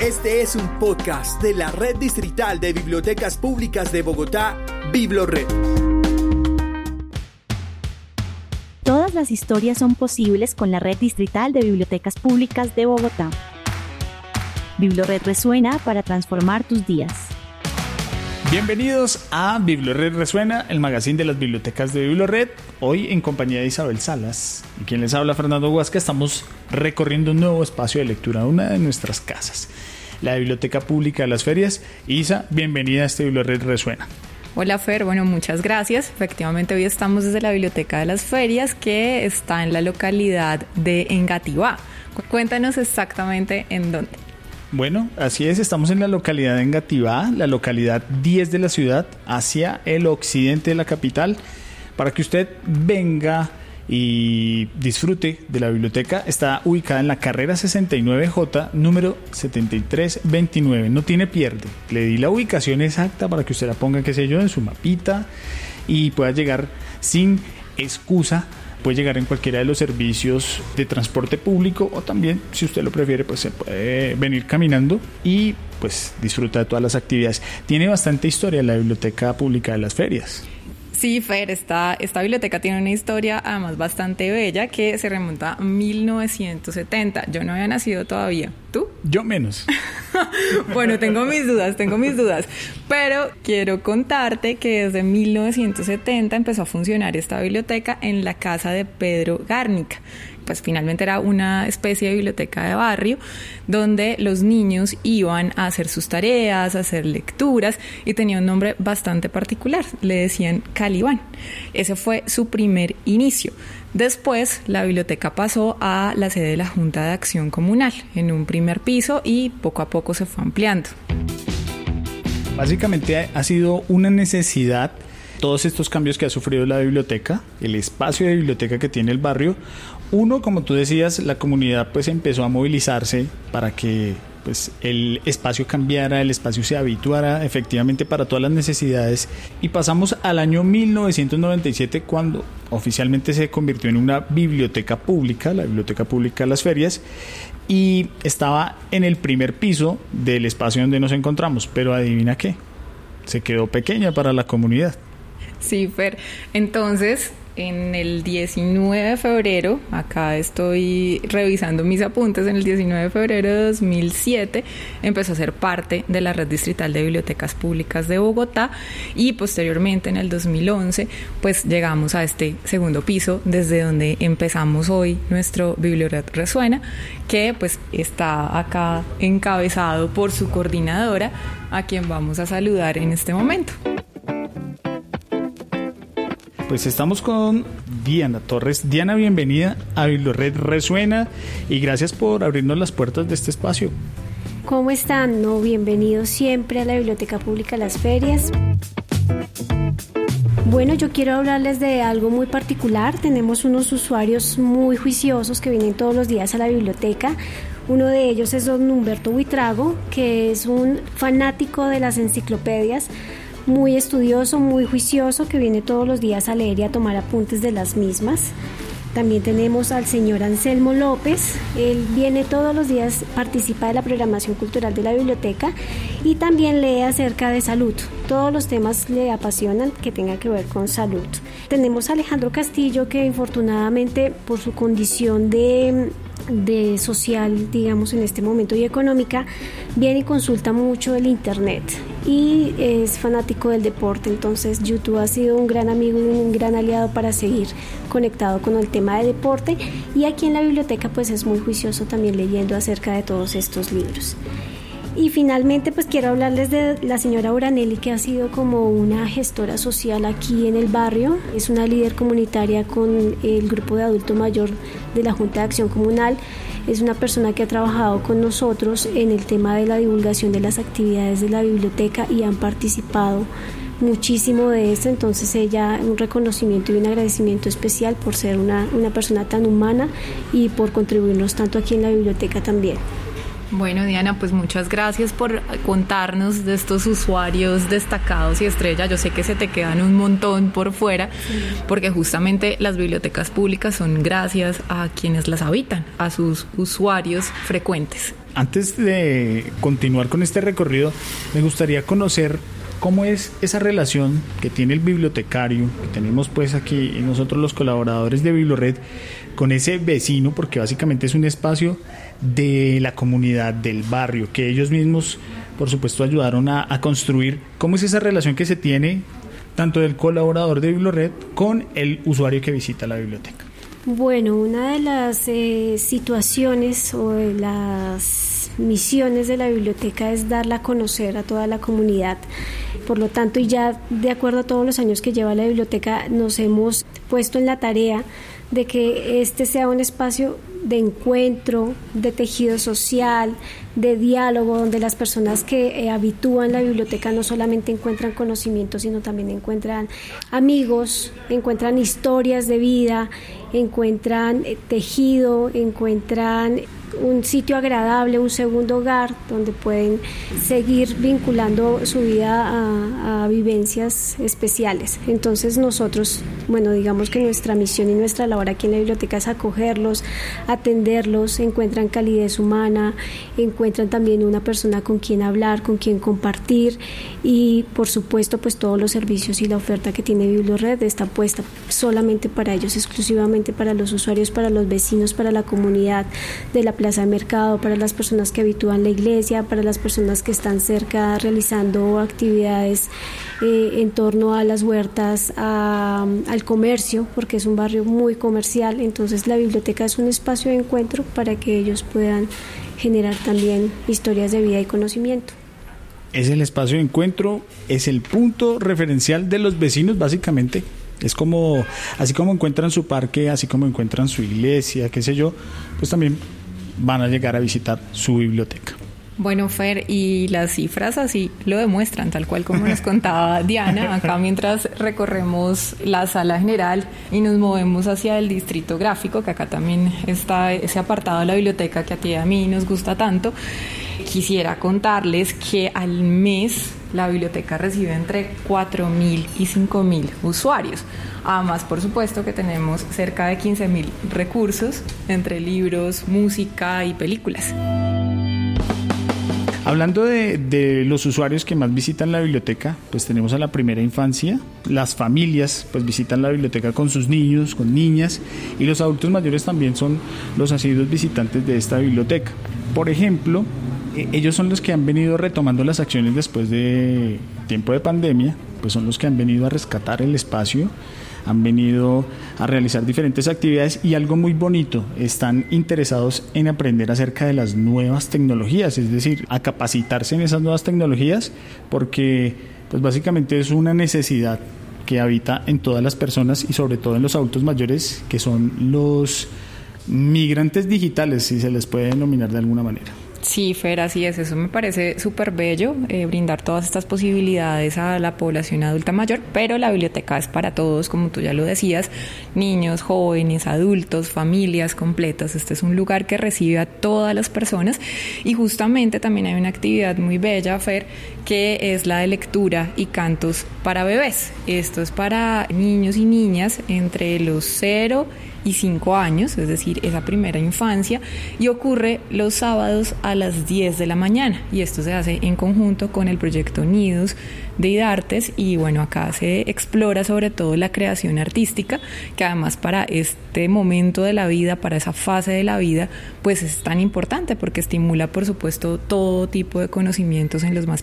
Este es un podcast de la Red Distrital de Bibliotecas Públicas de Bogotá, BibloRed. Todas las historias son posibles con la Red Distrital de Bibliotecas Públicas de Bogotá. BibloRed resuena para transformar tus días. Bienvenidos a BibloRed Resuena, el magazine de las bibliotecas de BibloRed. Hoy en compañía de Isabel Salas y quien les habla Fernando Huasca, estamos recorriendo un nuevo espacio de lectura, una de nuestras casas, la Biblioteca Pública de las Ferias. Isa, bienvenida a este BibloRed Resuena. Hola Fer, bueno, muchas gracias. Efectivamente, hoy estamos desde la Biblioteca de las Ferias que está en la localidad de Engativá. Cuéntanos exactamente en dónde. Bueno, así es, estamos en la localidad de Engativá, la localidad 10 de la ciudad, hacia el occidente de la capital, para que usted venga y disfrute de la biblioteca. Está ubicada en la carrera 69J, número 7329. No tiene pierde. Le di la ubicación exacta para que usted la ponga, qué sé yo, en su mapita y pueda llegar sin excusa puede llegar en cualquiera de los servicios de transporte público o también, si usted lo prefiere, pues se puede venir caminando y pues disfruta de todas las actividades. Tiene bastante historia la Biblioteca Pública de las Ferias. Sí, Fer, esta, esta biblioteca tiene una historia además bastante bella que se remonta a 1970. Yo no había nacido todavía. ¿Tú? Yo menos. bueno, tengo mis dudas, tengo mis dudas. Pero quiero contarte que desde 1970 empezó a funcionar esta biblioteca en la casa de Pedro Gárnica pues finalmente era una especie de biblioteca de barrio donde los niños iban a hacer sus tareas, a hacer lecturas y tenía un nombre bastante particular, le decían Calibán. Ese fue su primer inicio. Después la biblioteca pasó a la sede de la Junta de Acción Comunal en un primer piso y poco a poco se fue ampliando. Básicamente ha sido una necesidad todos estos cambios que ha sufrido la biblioteca, el espacio de biblioteca que tiene el barrio, uno, como tú decías, la comunidad pues empezó a movilizarse para que pues el espacio cambiara, el espacio se habituara efectivamente para todas las necesidades y pasamos al año 1997 cuando oficialmente se convirtió en una biblioteca pública, la biblioteca pública de las ferias y estaba en el primer piso del espacio donde nos encontramos, pero adivina qué, se quedó pequeña para la comunidad. Sí, Fer. Entonces, en el 19 de febrero, acá estoy revisando mis apuntes, en el 19 de febrero de 2007 empezó a ser parte de la Red Distrital de Bibliotecas Públicas de Bogotá y posteriormente en el 2011 pues llegamos a este segundo piso desde donde empezamos hoy nuestro Biblioret Resuena que pues está acá encabezado por su coordinadora a quien vamos a saludar en este momento. Pues estamos con Diana Torres. Diana, bienvenida a Red Resuena y gracias por abrirnos las puertas de este espacio. ¿Cómo están? No, bienvenidos siempre a la Biblioteca Pública Las Ferias. Bueno, yo quiero hablarles de algo muy particular. Tenemos unos usuarios muy juiciosos que vienen todos los días a la biblioteca. Uno de ellos es don Humberto Buitrago, que es un fanático de las enciclopedias muy estudioso, muy juicioso, que viene todos los días a leer y a tomar apuntes de las mismas. También tenemos al señor Anselmo López, él viene todos los días, participa de la programación cultural de la biblioteca y también lee acerca de salud. Todos los temas le apasionan que tengan que ver con salud. Tenemos a Alejandro Castillo que infortunadamente por su condición de de social, digamos, en este momento y económica, viene y consulta mucho el Internet y es fanático del deporte, entonces YouTube ha sido un gran amigo y un gran aliado para seguir conectado con el tema de deporte y aquí en la biblioteca pues es muy juicioso también leyendo acerca de todos estos libros. Y finalmente, pues quiero hablarles de la señora Uranelli, que ha sido como una gestora social aquí en el barrio. Es una líder comunitaria con el grupo de adulto mayor de la Junta de Acción Comunal. Es una persona que ha trabajado con nosotros en el tema de la divulgación de las actividades de la biblioteca y han participado muchísimo de esto, entonces ella un reconocimiento y un agradecimiento especial por ser una, una persona tan humana y por contribuirnos tanto aquí en la biblioteca también. Bueno, Diana, pues muchas gracias por contarnos de estos usuarios destacados y estrellas. Yo sé que se te quedan un montón por fuera, porque justamente las bibliotecas públicas son gracias a quienes las habitan, a sus usuarios frecuentes. antes de continuar con este recorrido, me gustaría conocer cómo es esa relación que tiene el bibliotecario, que tenemos pues aquí nosotros los colaboradores de Biblored, con ese vecino, porque básicamente es un espacio de la comunidad, del barrio, que ellos mismos, por supuesto, ayudaron a, construir. ¿Cómo es esa relación que se tiene tanto del colaborador de Biblored con el usuario que visita la biblioteca? Bueno, una de las eh, situaciones o de las misiones de la biblioteca es darla a conocer a toda la comunidad. Por lo tanto, y ya de acuerdo a todos los años que lleva la biblioteca, nos hemos puesto en la tarea de que este sea un espacio de encuentro, de tejido social, de diálogo, donde las personas que eh, habitúan la biblioteca no solamente encuentran conocimiento, sino también encuentran amigos, encuentran historias de vida, encuentran eh, tejido, encuentran un sitio agradable, un segundo hogar donde pueden seguir vinculando su vida a, vivencias especiales. Entonces nosotros, bueno, digamos que nuestra misión y nuestra labor aquí en la biblioteca es acogerlos, atenderlos, encuentran calidez humana, encuentran también una persona con quien hablar, con quien compartir y por supuesto pues todos los servicios y la oferta que tiene BiblioRed está puesta solamente para ellos, exclusivamente para los usuarios, para los vecinos, para la comunidad de la plaza de mercado, para las personas que habitúan la iglesia, para las personas que están cerca realizando actividades eh, en torno a las huertas, al comercio, porque es un barrio muy comercial, entonces la biblioteca es un espacio de encuentro para que ellos puedan generar también historias de vida y conocimiento es el espacio de encuentro, es el punto referencial de los vecinos básicamente. Es como, así como encuentran su parque, así como encuentran su iglesia, qué sé yo, pues también van a llegar a visitar su biblioteca. Bueno, Fer, y las cifras así lo demuestran, tal cual como nos contaba Diana, acá mientras recorremos la sala general y nos movemos hacia el distrito gráfico, que acá también está ese apartado de la biblioteca que a ti y a mí nos gusta tanto. Quisiera contarles que al mes la biblioteca recibe entre 4.000 y 5.000 usuarios. Además, por supuesto que tenemos cerca de 15.000 recursos entre libros, música y películas. Hablando de, los usuarios que más visitan la biblioteca, pues tenemos a la primera infancia, las familias pues visitan la biblioteca con sus niños, con niñas y los adultos mayores también son los asiduos visitantes de esta biblioteca. Por ejemplo, ellos son los que han venido retomando las acciones después de tiempo de pandemia, pues son los que han venido a rescatar el espacio han venido a realizar diferentes actividades y algo muy bonito, están interesados en aprender acerca de las nuevas tecnologías, es decir, a capacitarse en esas nuevas tecnologías porque pues básicamente es una necesidad que habita en todas las personas y sobre todo en los adultos mayores que son los migrantes digitales, si se les puede denominar de alguna manera. Sí, Fer, así es. Eso me parece súper bello, eh, brindar todas estas posibilidades a la población adulta mayor, pero la biblioteca es para todos, como tú ya lo decías, niños, jóvenes, adultos, familias completas. Este es un lugar que recibe a todas las personas y justamente también hay una actividad muy bella, Fer, que es la de lectura y cantos para bebés. Esto es para niños y niñas entre los 0 y 5 años, es decir, esa primera infancia, y ocurre los sábados a las 10 de la mañana. Y esto se hace en conjunto con el proyecto Nidos de IDARTES y bueno, acá se explora sobre todo la creación artística, que además para este momento de la vida, para esa fase de la vida, pues es tan importante porque estimula por supuesto todo tipo de conocimientos en los más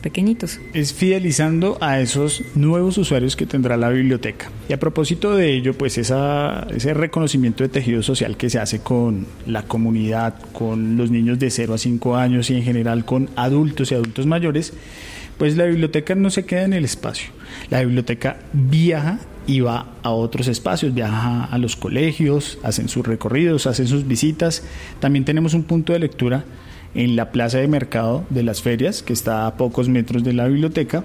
Es fidelizando a esos nuevos usuarios que tendrá la biblioteca. Y a propósito de ello, pues ese reconocimiento de tejido social que se hace con la comunidad, con los niños de 0 a 5 años y en general con adultos y adultos mayores, pues la biblioteca no se queda en el espacio. La biblioteca viaja y va a otros espacios, viaja a los colegios, hacen sus recorridos, hacen sus visitas. También tenemos un punto de lectura en la plaza de mercado de las ferias, que está a pocos metros de la biblioteca.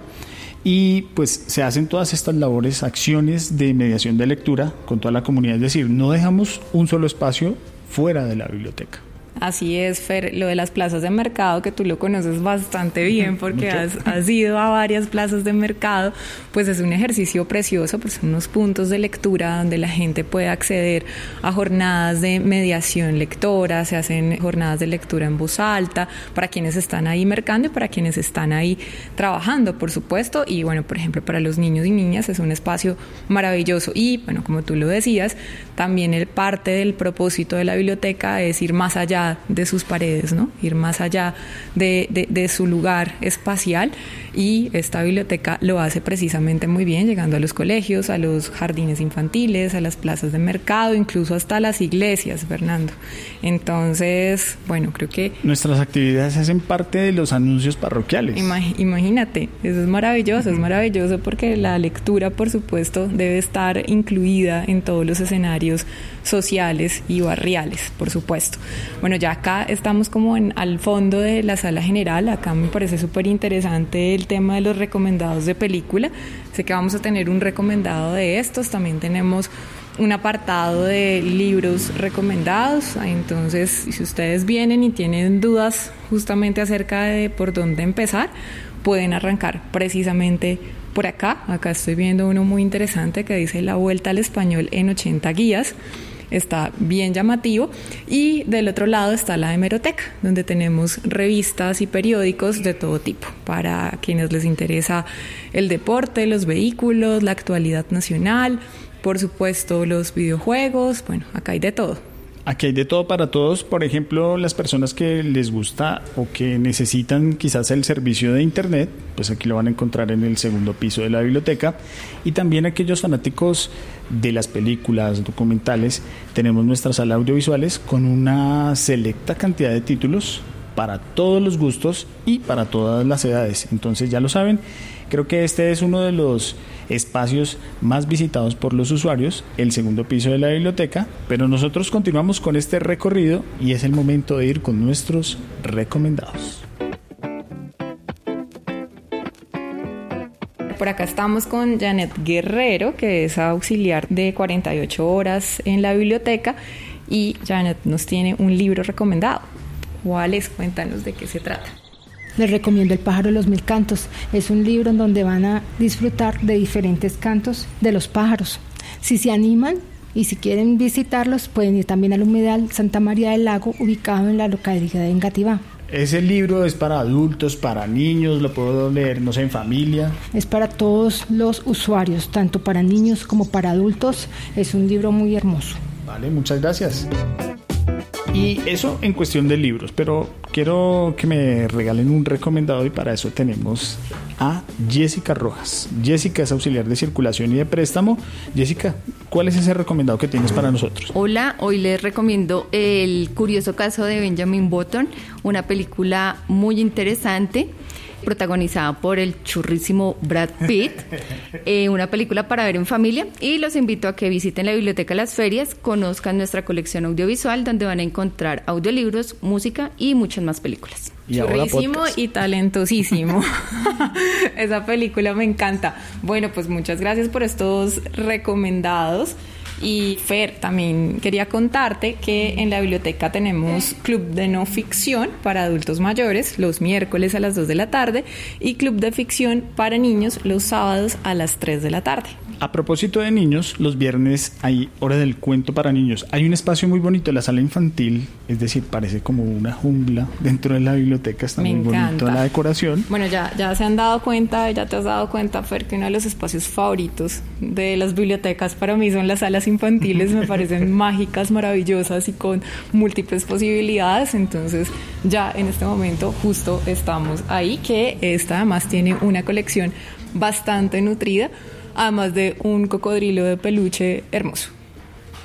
Y pues se hacen todas estas labores, acciones de mediación de lectura con toda la comunidad. Es decir, no dejamos un solo espacio fuera de la biblioteca. Así es, Fer, lo de las plazas de mercado, que tú lo conoces bastante bien porque has, has, ido a varias plazas de mercado, pues es un ejercicio precioso, pues son unos puntos de lectura donde la gente puede acceder a jornadas de mediación lectora, se hacen jornadas de lectura en voz alta para quienes están ahí mercando y para quienes están ahí trabajando, por supuesto, y bueno, por ejemplo, para los niños y niñas es un espacio maravilloso. Y bueno, como tú lo decías, también el parte del propósito de la biblioteca es ir más allá de sus paredes, ¿no? ir más allá de, de, su lugar espacial y esta biblioteca lo hace precisamente muy bien, llegando a los colegios, a los jardines infantiles, a las plazas de mercado, incluso hasta las iglesias, Fernando. Entonces, bueno, creo que... Nuestras actividades hacen parte de los anuncios parroquiales. imagínate, eso es maravilloso, es maravilloso porque la lectura, por supuesto, debe estar incluida en todos los escenarios sociales y barriales, por supuesto. Bueno, ya acá estamos como en, al fondo de la sala general, acá me parece súper interesante el tema de los recomendados de película, sé que vamos a tener un recomendado de estos, también tenemos un apartado de libros recomendados. Entonces, si ustedes vienen y tienen dudas justamente acerca de por dónde empezar, pueden arrancar precisamente por acá. Acá estoy viendo uno muy interesante que dice La Vuelta al Español en 80 guías está bien llamativo. Y del otro lado está la hemeroteca, donde tenemos revistas y periódicos de todo tipo, para quienes les interesa el deporte, los vehículos, la actualidad nacional, por supuesto los videojuegos, bueno, acá hay de todo. Aquí hay de todo para todos, por ejemplo, las personas que les gusta o que necesitan quizás el servicio de Internet, pues aquí lo van a encontrar en el segundo piso de la biblioteca. Y también aquellos fanáticos de las películas, documentales, tenemos nuestras salas audiovisuales con una selecta cantidad de títulos para todos los gustos y para todas las edades. Entonces ya lo saben, creo que este es uno de los espacios más visitados por los usuarios, el segundo piso de la biblioteca, pero nosotros continuamos con este recorrido y es el momento de ir con nuestros recomendados. Por acá estamos con Janet Guerrero, que es auxiliar de 48 horas en la biblioteca y Janet nos tiene un libro recomendado. ¿Cuál es? Cuéntanos de qué se trata. Les recomiendo El pájaro de los mil cantos. Es un libro en donde van a disfrutar de diferentes cantos de los pájaros. Si se animan y si quieren visitarlos, pueden ir también al humedal Santa María del Lago, ubicado en la localidad de Engativá. Ese libro es para adultos, para niños, lo puedo leer, no sé, en familia. Es para todos los usuarios, tanto para niños como para adultos. Es un libro muy hermoso. Vale, muchas gracias. Y eso en cuestión de libros, pero quiero que me regalen un recomendado y para eso tenemos a Jessica Rojas. Jessica es auxiliar de circulación y de préstamo. Jessica, ¿cuál es ese recomendado que tienes para nosotros? Hola, hoy les recomiendo El curioso caso de Benjamin Button, una película muy interesante protagonizada por el churrísimo Brad Pitt, eh, una película para ver en familia y los invito a que visiten la Biblioteca Las Ferias, conozcan nuestra colección audiovisual donde van a encontrar audiolibros, música y muchas más películas. Churrísimo y talentosísimo. Esa película me encanta. Bueno, pues muchas gracias por estos recomendados. Y Fer, también quería contarte que en la biblioteca tenemos club de no ficción para adultos mayores los miércoles a las 2 de la tarde y club de ficción para niños los sábados a las 3 de la tarde. A propósito de niños, los viernes hay hora del cuento para niños. Hay un espacio muy bonito, la sala infantil, es decir, parece como una jungla dentro de la biblioteca, está muy bonito la decoración. Bueno, ya, ya se han dado cuenta, ya te has dado cuenta, Fer, que uno de los espacios favoritos de las bibliotecas para mí son las salas infantiles, me parecen mágicas, maravillosas y con múltiples posibilidades. Entonces, ya en este momento justo estamos ahí, que esta además tiene una colección bastante nutrida además de un cocodrilo de peluche hermoso.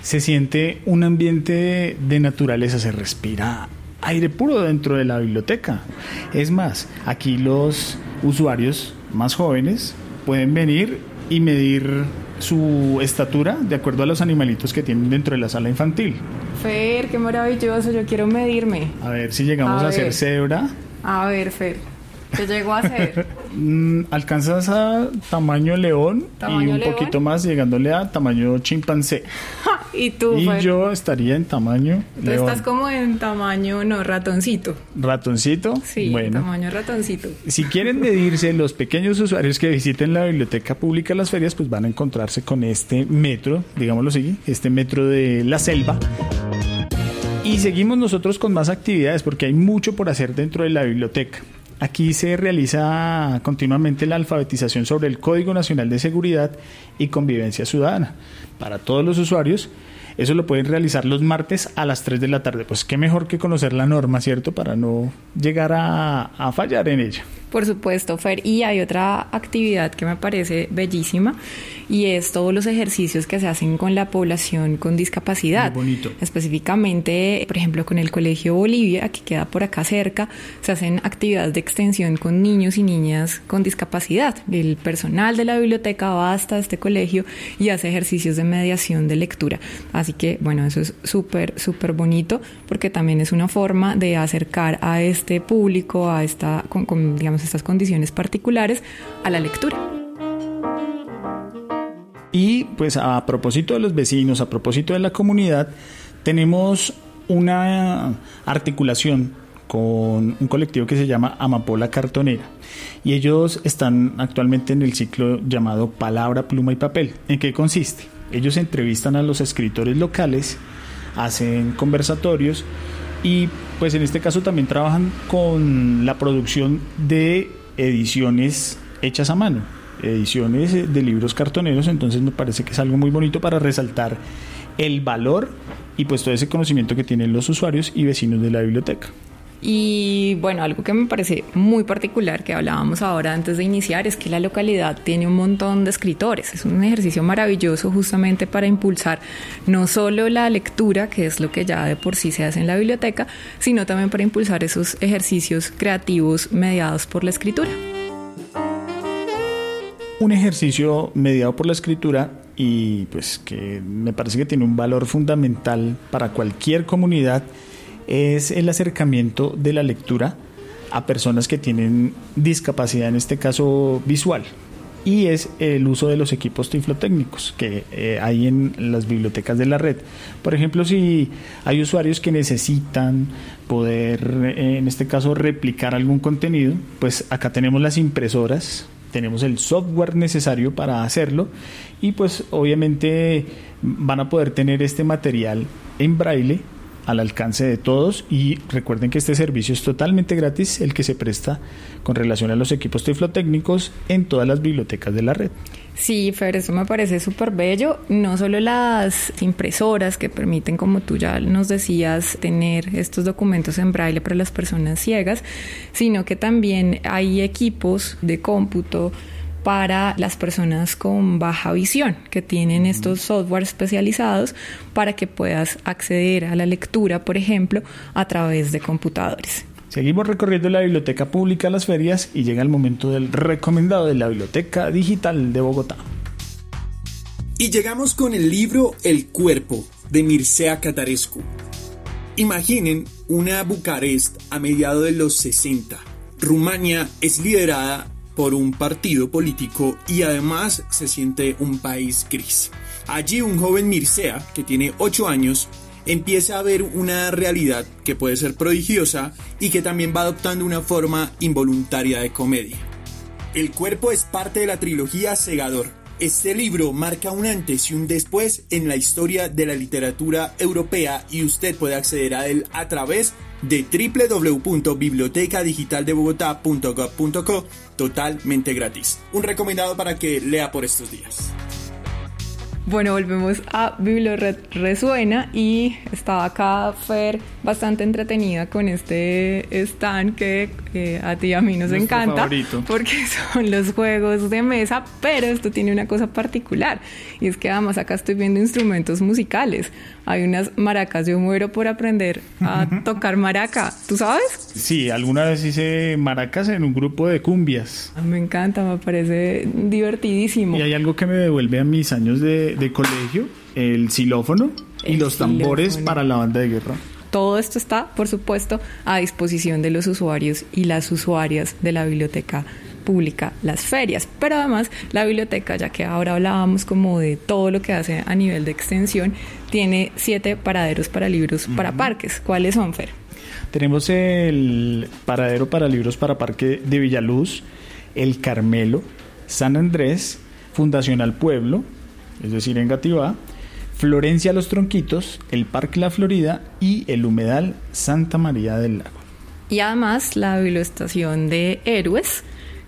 Se siente un ambiente de naturaleza, se respira aire puro dentro de la biblioteca. Es más, aquí los usuarios más jóvenes pueden venir y medir su estatura de acuerdo a los animalitos que tienen dentro de la sala infantil. Fer, qué maravilloso, yo quiero medirme. A ver si llegamos a, a ser cebra. A ver, Fer. ¿Qué llegó a ser? Mm, alcanzas a tamaño león y un poquito más llegándole a tamaño chimpancé. Y tú, Y yo estaría en tamaño Tú león. estás como en tamaño, no, ratoncito. Ratoncito. Sí, bueno. tamaño ratoncito. Si quieren medirse los pequeños usuarios que visiten la biblioteca pública Las Ferias, pues van a encontrarse con este metro, digámoslo así, este metro de la selva. Y seguimos nosotros con más actividades porque hay mucho por hacer dentro de la biblioteca. Aquí se realiza continuamente la alfabetización sobre el Código Nacional de Seguridad y Convivencia Ciudadana para todos los usuarios. Eso lo pueden realizar los martes a las 3 de la tarde. Pues qué mejor que conocer la norma, ¿cierto? Para no llegar a, a fallar en ella. Por supuesto, Fer. Y hay otra actividad que me parece bellísima y es todos los ejercicios que se hacen con la población con discapacidad. Muy bonito. Específicamente, por ejemplo, con el Colegio Bolivia, que queda por acá cerca, se hacen actividades de extensión con niños y niñas con discapacidad. El personal de la biblioteca va hasta este colegio y hace ejercicios de mediación de lectura. Así que, bueno, eso es súper, súper bonito porque también es una forma de acercar a este público, a esta, con, con, digamos, estas condiciones particulares, a la lectura. Y pues a propósito de los vecinos, a propósito de la comunidad, tenemos una articulación con un colectivo que se llama Amapola Cartonera. Y ellos están actualmente en el ciclo llamado Palabra, Pluma y Papel. ¿En qué consiste? Ellos entrevistan a los escritores locales, hacen conversatorios y pues en este caso también trabajan con la producción de ediciones hechas a mano ediciones de libros cartoneros, entonces me parece que es algo muy bonito para resaltar el valor y pues todo ese conocimiento que tienen los usuarios y vecinos de la biblioteca. Y bueno, algo que me parece muy particular que hablábamos ahora antes de iniciar es que la localidad tiene un montón de escritores. Es un ejercicio maravilloso justamente para impulsar no solo la lectura, que es lo que ya de por sí se hace en la biblioteca, sino también para impulsar esos ejercicios creativos mediados por la escritura un ejercicio mediado por la escritura y pues que me parece que tiene un valor fundamental para cualquier comunidad es el acercamiento de la lectura a personas que tienen discapacidad, en este caso visual, y es el uso de los equipos tiflotécnicos que eh, hay en las bibliotecas de la red. Por ejemplo, si hay usuarios que necesitan poder, eh, en este caso, replicar algún contenido, pues acá tenemos las impresoras tenemos el software necesario para hacerlo y pues obviamente van a poder tener este material en braille al alcance de todos y recuerden que este servicio es totalmente gratis el que se presta con relación a los equipos tiflotécnicos en todas las bibliotecas de la red. Sí, Fer, eso me parece súper bello. No solo las impresoras que permiten, como tú ya nos decías, tener estos documentos en braille para las personas ciegas, sino que también hay equipos de cómputo para las personas con baja visión, que tienen estos software especializados para que puedas acceder a la lectura, por ejemplo, a través de computadores. Seguimos recorriendo la biblioteca pública Las Ferias y llega el momento del recomendado de la Biblioteca Digital de Bogotá. Y llegamos con el libro El cuerpo de Mircea Catarescu. Imaginen una Bucarest a mediados de los 60. Rumania es liderada por un partido político y además se siente un país gris. Allí un joven Mircea, que tiene 8 años, empieza a ver una realidad que puede ser prodigiosa y que también va adoptando una forma involuntaria de comedia. El cuerpo es parte de la trilogía Segador. Este libro marca un antes y un después en la historia de la literatura europea y usted puede acceder a él a través de www.bibliotecadigitaldebogotá.gov.co totalmente gratis. Un recomendado para que lea por estos días. Bueno, volvemos a Bibliored Resuena y estaba acá Fer bastante entretenida con este stand que eh, a ti y a mí nos Nuestro encanta favorito. porque son los juegos de mesa, pero esto tiene una cosa particular y es que además acá estoy viendo instrumentos musicales. Hay unas maracas, yo muero por aprender a tocar maraca, ¿tú sabes? Sí, alguna vez hice maracas en un grupo de cumbias. Me encanta, me parece divertidísimo. Y hay algo que me devuelve a mis años de, de colegio, el xilófono y El los tambores xilófono. para la banda de guerra. Todo esto está, por supuesto, a disposición de los usuarios y las usuarias de la biblioteca pública Las Ferias. Pero además, la biblioteca, ya que ahora hablábamos como de todo lo que hace a nivel de extensión, tiene siete paraderos para libros para parques. ¿Cuáles son, Fer? Tenemos el paradero para libros para parque de Villaluz, El Carmelo, San Andrés, Fundación al Pueblo, es decir, en Gativá, Florencia Los Tronquitos, el Parque La Florida y el Humedal Santa María del Lago. Y además la biblioestación de Héroes,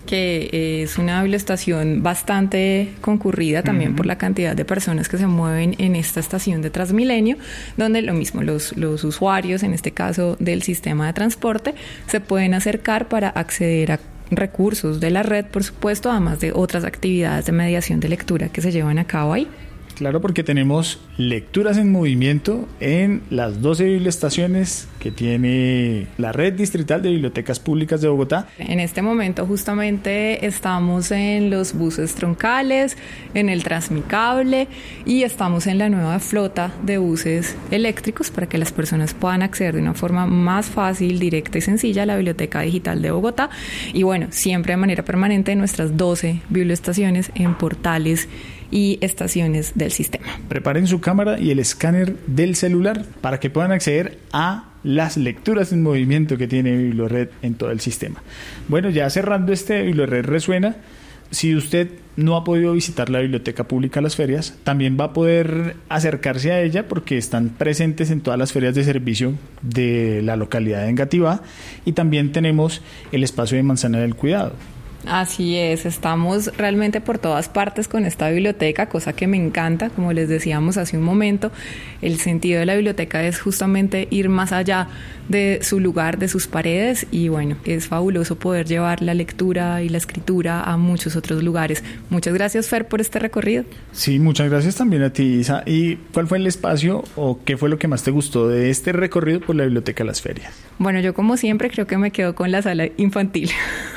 que es una biblioestación bastante concurrida también por la cantidad de personas que se mueven en esta estación de Transmilenio, donde lo mismo los, los usuarios, en este caso del sistema de transporte, se pueden acercar para acceder a recursos de la red, por supuesto, además de otras actividades de mediación de lectura que se llevan a cabo ahí. Claro, porque tenemos lecturas en movimiento en las 12 biblioestaciones que tiene la red distrital de bibliotecas públicas de Bogotá. En este momento justamente estamos en los buses troncales, en el Transmicable y estamos en la nueva flota de buses eléctricos para que las personas puedan acceder de una forma más fácil, directa y sencilla a la Biblioteca Digital de Bogotá. Y bueno, siempre de manera permanente en nuestras 12 biblioestaciones en portales y estaciones del sistema. Preparen su cámara y el escáner del celular para que puedan acceder a las lecturas en movimiento que tiene BiblioRed en todo el sistema. Bueno, ya cerrando este BiblioRed resuena, si usted no ha podido visitar la biblioteca pública Las Ferias, también va a poder acercarse a ella porque están presentes en todas las ferias de servicio de la localidad de Engativá y también tenemos el espacio de Manzana del Cuidado. Así es, estamos realmente por todas partes con esta biblioteca, cosa que me encanta, como les decíamos hace un momento, el sentido de la biblioteca es justamente ir más allá de su lugar, de sus paredes y bueno, es fabuloso poder llevar la lectura y la escritura a muchos otros lugares. Muchas gracias Fer por este recorrido. Sí, muchas gracias también a ti Isa. ¿Y cuál fue el espacio o qué fue lo que más te gustó de este recorrido por la biblioteca Las Ferias? Bueno, yo como siempre creo que me quedo con la sala infantil.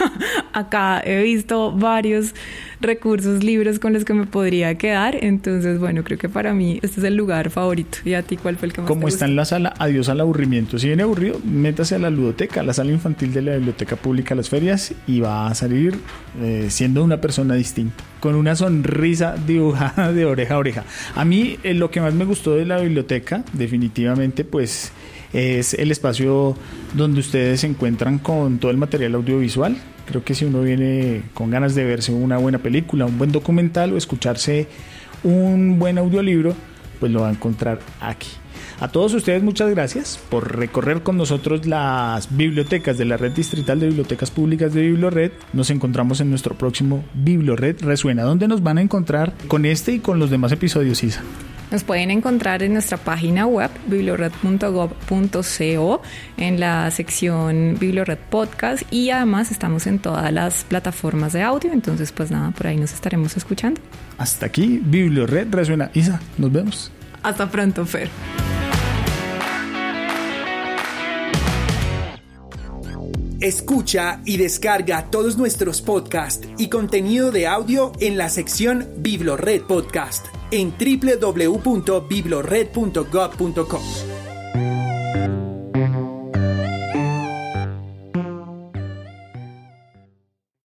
Acá he visto varios recursos, libros con los que me podría quedar. Entonces, bueno, creo que para mí este es el lugar favorito. ¿Y a ti cuál fue el que más Como está en la sala, adiós al aburrimiento. Si viene aburrido, métase a la ludoteca, a la sala infantil de la Biblioteca Pública Las Ferias y va a salir eh, siendo una persona distinta, con una sonrisa dibujada de oreja a oreja. A mí eh, lo que más me gustó de la biblioteca, definitivamente, pues es el espacio donde ustedes se encuentran con todo el material audiovisual. Creo que si uno viene con ganas de verse una buena película, un buen documental o escucharse un buen audiolibro, pues lo va a encontrar aquí. A todos ustedes muchas gracias por recorrer con nosotros las bibliotecas de la Red Distrital de Bibliotecas Públicas de Biblored. Nos encontramos en nuestro próximo Biblored Resuena, donde nos van a encontrar con este y con los demás episodios, Isa. Nos pueden encontrar en nuestra página web bibliored.gov.co en la sección Bibliored Podcast y además estamos en todas las plataformas de audio, entonces pues nada, por ahí nos estaremos escuchando. Hasta aquí, Bibliored resuena. Isa, nos vemos. Hasta pronto, Fer. Escucha y descarga todos nuestros podcasts y contenido de audio en la sección Biblored Podcast en www.biblored.gov.com.